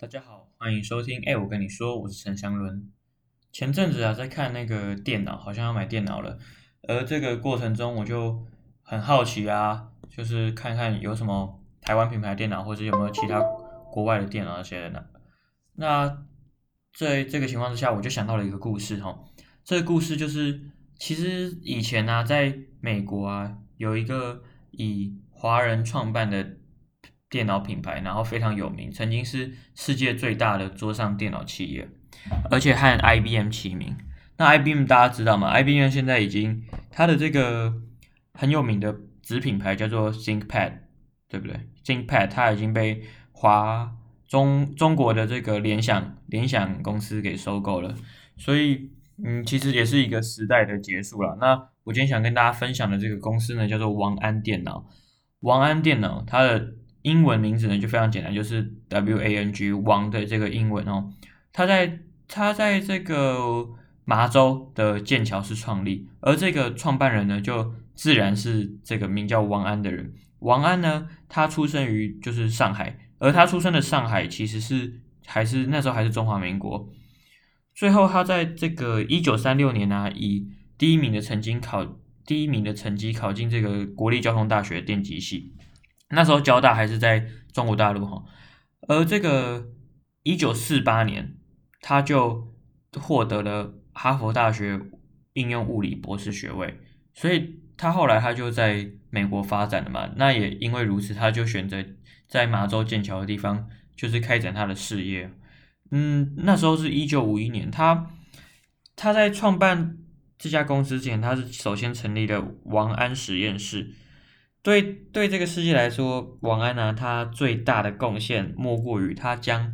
大家好，欢迎收听。哎，我跟你说，我是陈祥伦。前阵子啊，在看那个电脑，好像要买电脑了。而这个过程中，我就很好奇啊，就是看看有什么台湾品牌电脑，或者有没有其他国外的电脑那些的？那在这个情况之下，我就想到了一个故事哈。这个故事就是，其实以前呢、啊，在美国啊，有一个以华人创办的。电脑品牌，然后非常有名，曾经是世界最大的桌上电脑企业，而且和 IBM 齐名。那 IBM 大家知道吗？IBM 现在已经它的这个很有名的子品牌叫做 ThinkPad，对不对？ThinkPad 它已经被华中中国的这个联想联想公司给收购了，所以嗯，其实也是一个时代的结束了。那我今天想跟大家分享的这个公司呢，叫做王安电脑。王安电脑它的英文名字呢就非常简单，就是 W A N G 王的这个英文哦。他在他在这个麻州的剑桥市创立，而这个创办人呢就自然是这个名叫王安的人。王安呢，他出生于就是上海，而他出生的上海其实是还是那时候还是中华民国。最后他在这个一九三六年呢、以第一名的成绩考第一名的成绩考进这个国立交通大学电机系。那时候交大还是在中国大陆哈，而这个一九四八年，他就获得了哈佛大学应用物理博士学位，所以他后来他就在美国发展了嘛。那也因为如此，他就选择在马州剑桥的地方，就是开展他的事业。嗯，那时候是一九五一年，他他在创办这家公司之前，他是首先成立了王安实验室。对对，这个世界来说，王安呢，他最大的贡献莫过于他将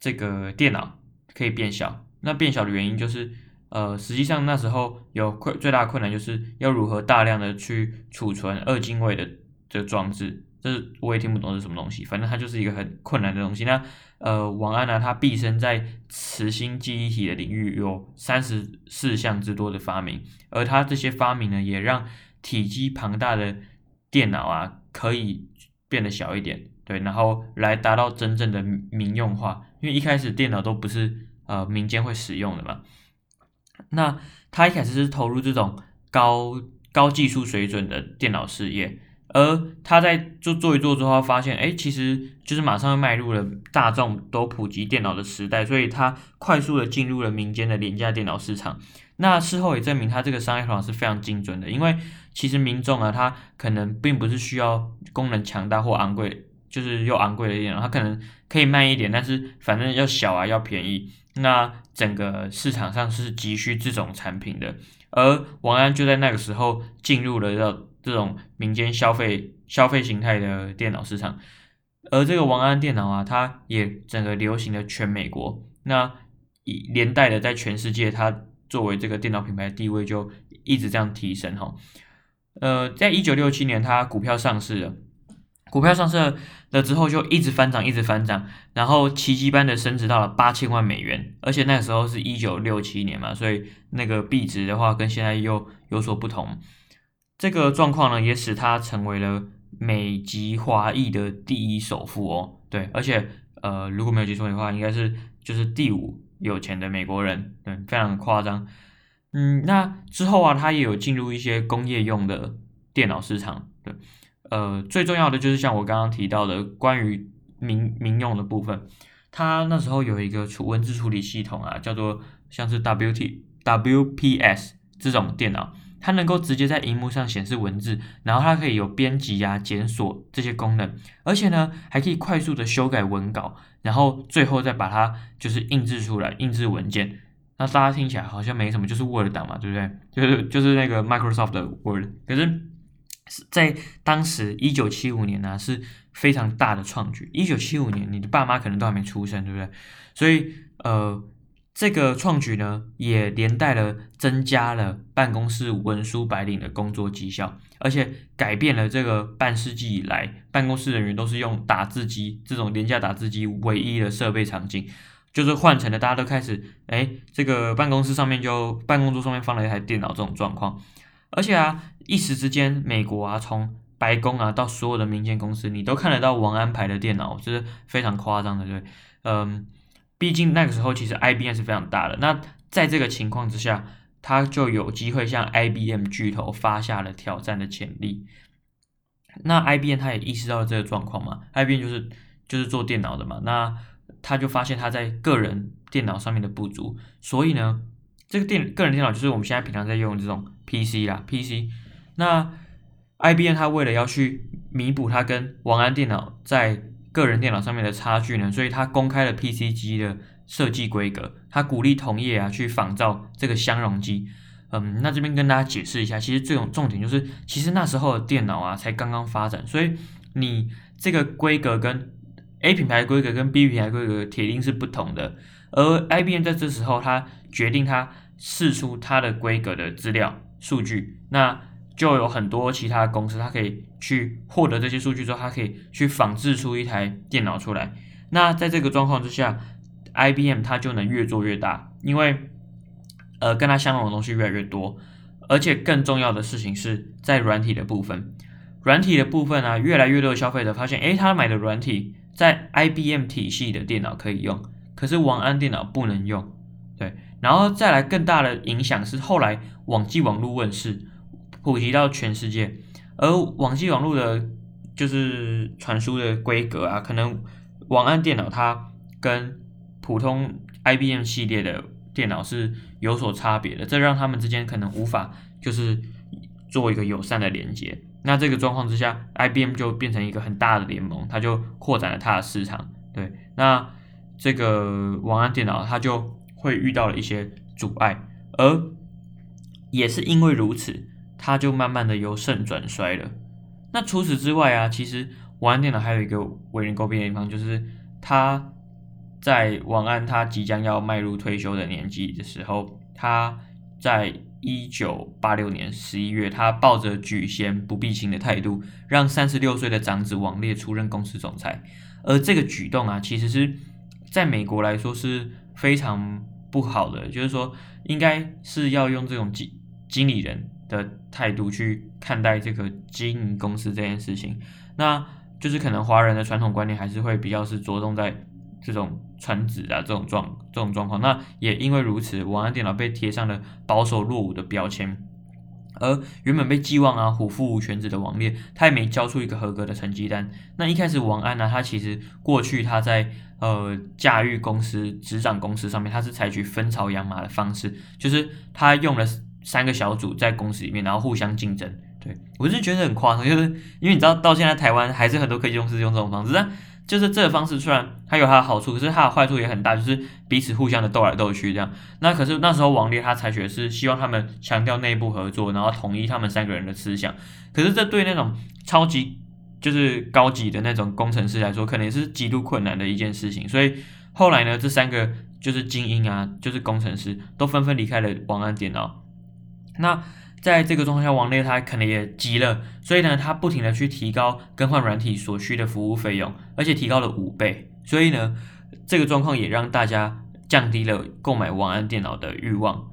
这个电脑可以变小。那变小的原因就是，呃，实际上那时候有困最大的困难，就是要如何大量的去储存二进位的这个装置。这我也听不懂是什么东西，反正它就是一个很困难的东西。那呃，王安呢，他毕生在磁芯记忆体的领域有三十四项之多的发明，而他这些发明呢，也让体积庞大的电脑啊，可以变得小一点，对，然后来达到真正的民用化。因为一开始电脑都不是呃民间会使用的嘛。那他一开始是投入这种高高技术水准的电脑事业，而他在做做一做之后，发现哎，其实就是马上又迈入了大众都普及电脑的时代，所以他快速的进入了民间的廉价电脑市场。那事后也证明，他这个商业头脑是非常精准的。因为其实民众啊，他可能并不是需要功能强大或昂贵，就是又昂贵的电脑，他可能可以慢一点，但是反正要小啊，要便宜。那整个市场上是急需这种产品的，而王安就在那个时候进入了这这种民间消费消费形态的电脑市场。而这个王安电脑啊，它也整个流行了全美国，那以连带的在全世界它。作为这个电脑品牌的地位就一直这样提升哈，呃，在一九六七年，它股票上市了，股票上市了之后就一直翻涨，一直翻涨，然后奇迹般的升值到了八千万美元，而且那时候是一九六七年嘛，所以那个币值的话跟现在又有所不同。这个状况呢，也使他成为了美籍华裔的第一首富哦，对，而且呃，如果没有记错的话，应该是就是第五。有钱的美国人，对，非常夸张。嗯，那之后啊，他也有进入一些工业用的电脑市场。对，呃，最重要的就是像我刚刚提到的，关于民民用的部分，他那时候有一个处文字处理系统啊，叫做像是 W T W P S 这种电脑，它能够直接在荧幕上显示文字，然后它可以有编辑啊、检索这些功能，而且呢，还可以快速的修改文稿。然后最后再把它就是印制出来，印制文件。那大家听起来好像没什么，就是 Word 档嘛，对不对？就是就是那个 Microsoft 的 Word。可是，在当时一九七五年呢，是非常大的创举。一九七五年，你的爸妈可能都还没出生，对不对？所以，呃。这个创举呢，也连带了增加了办公室文书白领的工作绩效，而且改变了这个半世纪以来办公室人员都是用打字机这种廉价打字机唯一的设备场景，就是换成了大家都开始，哎，这个办公室上面就办公桌上面放了一台电脑这种状况，而且啊，一时之间，美国啊从白宫啊，到所有的民间公司，你都看得到王安牌的电脑，这是非常夸张的，对，嗯，毕竟那个时候其实 IBM 是非常大的。那在这个情况之下，他就有机会向 IBM 巨头发下了挑战的潜力。那 IBM 他也意识到了这个状况嘛，IBM 就是就是做电脑的嘛，那他就发现他在个人电脑上面的不足，所以呢，这个电个人电脑就是我们现在平常在用这种 PC 啦，PC，那。IBM 他为了要去弥补他跟王安电脑在个人电脑上面的差距呢，所以它公开了 PC 机的设计规格，它鼓励同业啊去仿造这个相容机。嗯，那这边跟大家解释一下，其实最重重点就是，其实那时候的电脑啊才刚刚发展，所以你这个规格跟 A 品牌规格跟 B 品牌规格铁定是不同的。而 IBM 在这时候，它决定它释出它的规格的资料数据，那。就有很多其他公司，它可以去获得这些数据之后，它可以去仿制出一台电脑出来。那在这个状况之下，IBM 它就能越做越大，因为呃跟它相容的东西越来越多，而且更重要的事情是在软体的部分，软体的部分啊，越来越多的消费者发现，诶，他买的软体在 IBM 体系的电脑可以用，可是王安电脑不能用。对，然后再来更大的影响是后来网际网络问世。普及到全世界，而网际网络的，就是传输的规格啊，可能网安电脑它跟普通 IBM 系列的电脑是有所差别的，这让他们之间可能无法就是做一个友善的连接。那这个状况之下，IBM 就变成一个很大的联盟，它就扩展了它的市场。对，那这个网安电脑它就会遇到了一些阻碍，而也是因为如此。它就慢慢的由盛转衰了。那除此之外啊，其实王安电脑还有一个为人诟病的地方，就是他在王安他即将要迈入退休的年纪的时候，他在一九八六年十一月，他抱着举贤不避亲的态度，让三十六岁的长子王烈出任公司总裁。而这个举动啊，其实是在美国来说是非常不好的，就是说应该是要用这种经经理人。的态度去看待这个经营公司这件事情，那就是可能华人的传统观念还是会比较是着重在这种传子啊这种状这种状况。那也因为如此，王安电脑被贴上了保守落伍的标签，而原本被寄望啊虎父无犬子的王烈，他也没交出一个合格的成绩单。那一开始王安呢、他其实过去他在呃驾驭公司、执掌公司上面，他是采取分巢养马的方式，就是他用了。三个小组在公司里面，然后互相竞争。对，我是觉得很夸张，就是因为你知道，到现在台湾还是很多科技公司用这种方式，但就是这个方式虽然它有它的好处，可是它的坏处也很大，就是彼此互相的斗来斗去这样。那可是那时候王烈他采取的是希望他们强调内部合作，然后统一他们三个人的思想。可是这对那种超级就是高级的那种工程师来说，可能也是极度困难的一件事情。所以后来呢，这三个就是精英啊，就是工程师都纷纷离开了王安电脑。那在这个状况下，王烈他可能也急了，所以呢，他不停的去提高更换软体所需的服务费用，而且提高了五倍。所以呢，这个状况也让大家降低了购买王安电脑的欲望，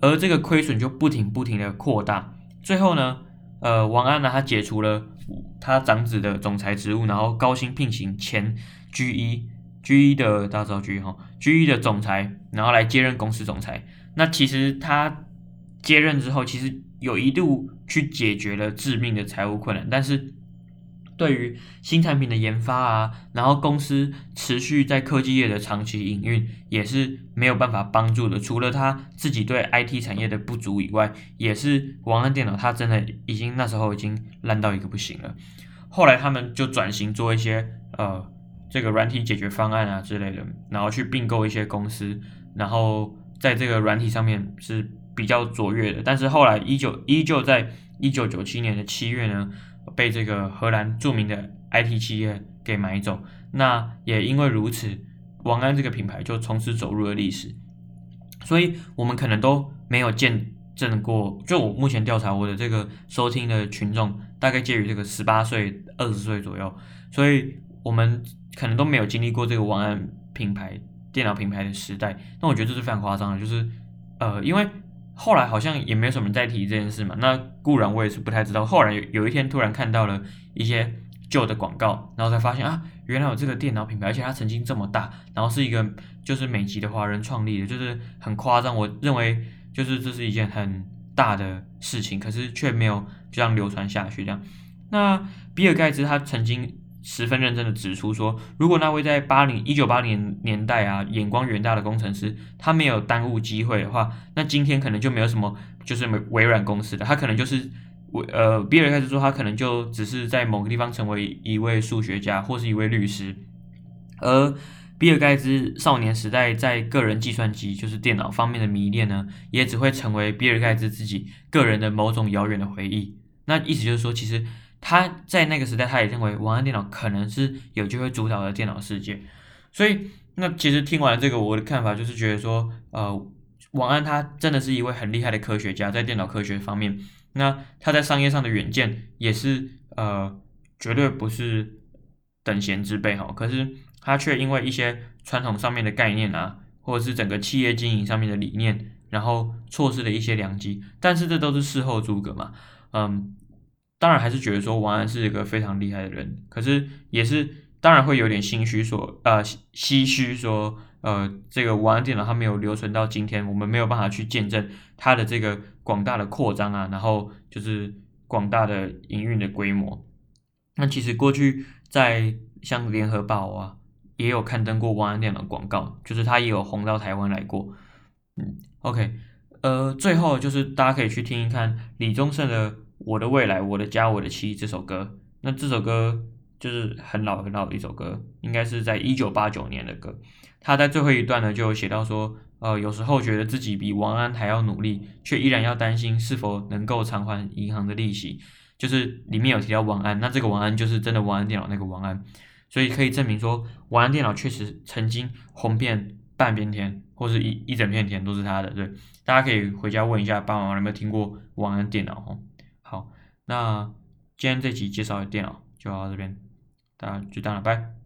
而这个亏损就不停不停的扩大。最后呢，呃，王安呢，他解除了他长子的总裁职务，然后高薪聘请前 G 一 G 一的大招 G 哈 G 一的总裁，然后来接任公司总裁。那其实他。接任之后，其实有一度去解决了致命的财务困难，但是对于新产品的研发啊，然后公司持续在科技业的长期营运，也是没有办法帮助的。除了他自己对 IT 产业的不足以外，也是王安电脑，他真的已经那时候已经烂到一个不行了。后来他们就转型做一些呃这个软体解决方案啊之类的，然后去并购一些公司，然后在这个软体上面是。比较卓越的，但是后来依旧依旧在一九九七年的七月呢，被这个荷兰著名的 IT 企业给买走。那也因为如此，王安这个品牌就从此走入了历史。所以我们可能都没有见证过，就我目前调查我的这个收听的群众，大概介于这个十八岁二十岁左右，所以我们可能都没有经历过这个王安品牌电脑品牌的时代。那我觉得这是非常夸张的，就是呃，因为后来好像也没有什么人再提这件事嘛。那固然我也是不太知道。后来有有一天突然看到了一些旧的广告，然后才发现啊，原来有这个电脑品牌，而且它曾经这么大，然后是一个就是美籍的华人创立的，就是很夸张。我认为就是这是一件很大的事情，可是却没有就这样流传下去这样。那比尔盖茨他曾经。十分认真的指出说，如果那位在八零一九八零年代啊，眼光远大的工程师，他没有耽误机会的话，那今天可能就没有什么，就是微微软公司的，他可能就是，呃，比尔盖茨说他可能就只是在某个地方成为一位数学家或是一位律师，而比尔盖茨少年时代在个人计算机就是电脑方面的迷恋呢，也只会成为比尔盖茨自己个人的某种遥远的回忆。那意思就是说，其实。他在那个时代，他也认为王安电脑可能是有机会主导的电脑世界，所以那其实听完这个，我的看法就是觉得说，呃，王安他真的是一位很厉害的科学家，在电脑科学方面，那他在商业上的远见也是呃绝对不是等闲之辈哈，可是他却因为一些传统上面的概念啊，或者是整个企业经营上面的理念，然后错失了一些良机，但是这都是事后诸葛嘛，嗯。当然还是觉得说王安是一个非常厉害的人，可是也是当然会有点心虚说，呃，唏嘘说，呃，这个王安电脑它没有留存到今天，我们没有办法去见证它的这个广大的扩张啊，然后就是广大的营运的规模。那其实过去在像联合报啊，也有刊登过王安电脑广告，就是它也有红到台湾来过。嗯，OK，呃，最后就是大家可以去听一看李宗盛的。我的未来，我的家，我的妻这首歌，那这首歌就是很老很老的一首歌，应该是在一九八九年的歌。他在最后一段呢，就写到说，呃，有时候觉得自己比王安还要努力，却依然要担心是否能够偿还银行的利息。就是里面有提到王安，那这个王安就是真的王安电脑那个王安，所以可以证明说，王安电脑确实曾经红遍半边天，或是一一整片天都是他的。对，大家可以回家问一下爸爸妈妈有没有听过王安电脑哦。那今天这集介绍的电脑就到这边，大家就这样了，拜。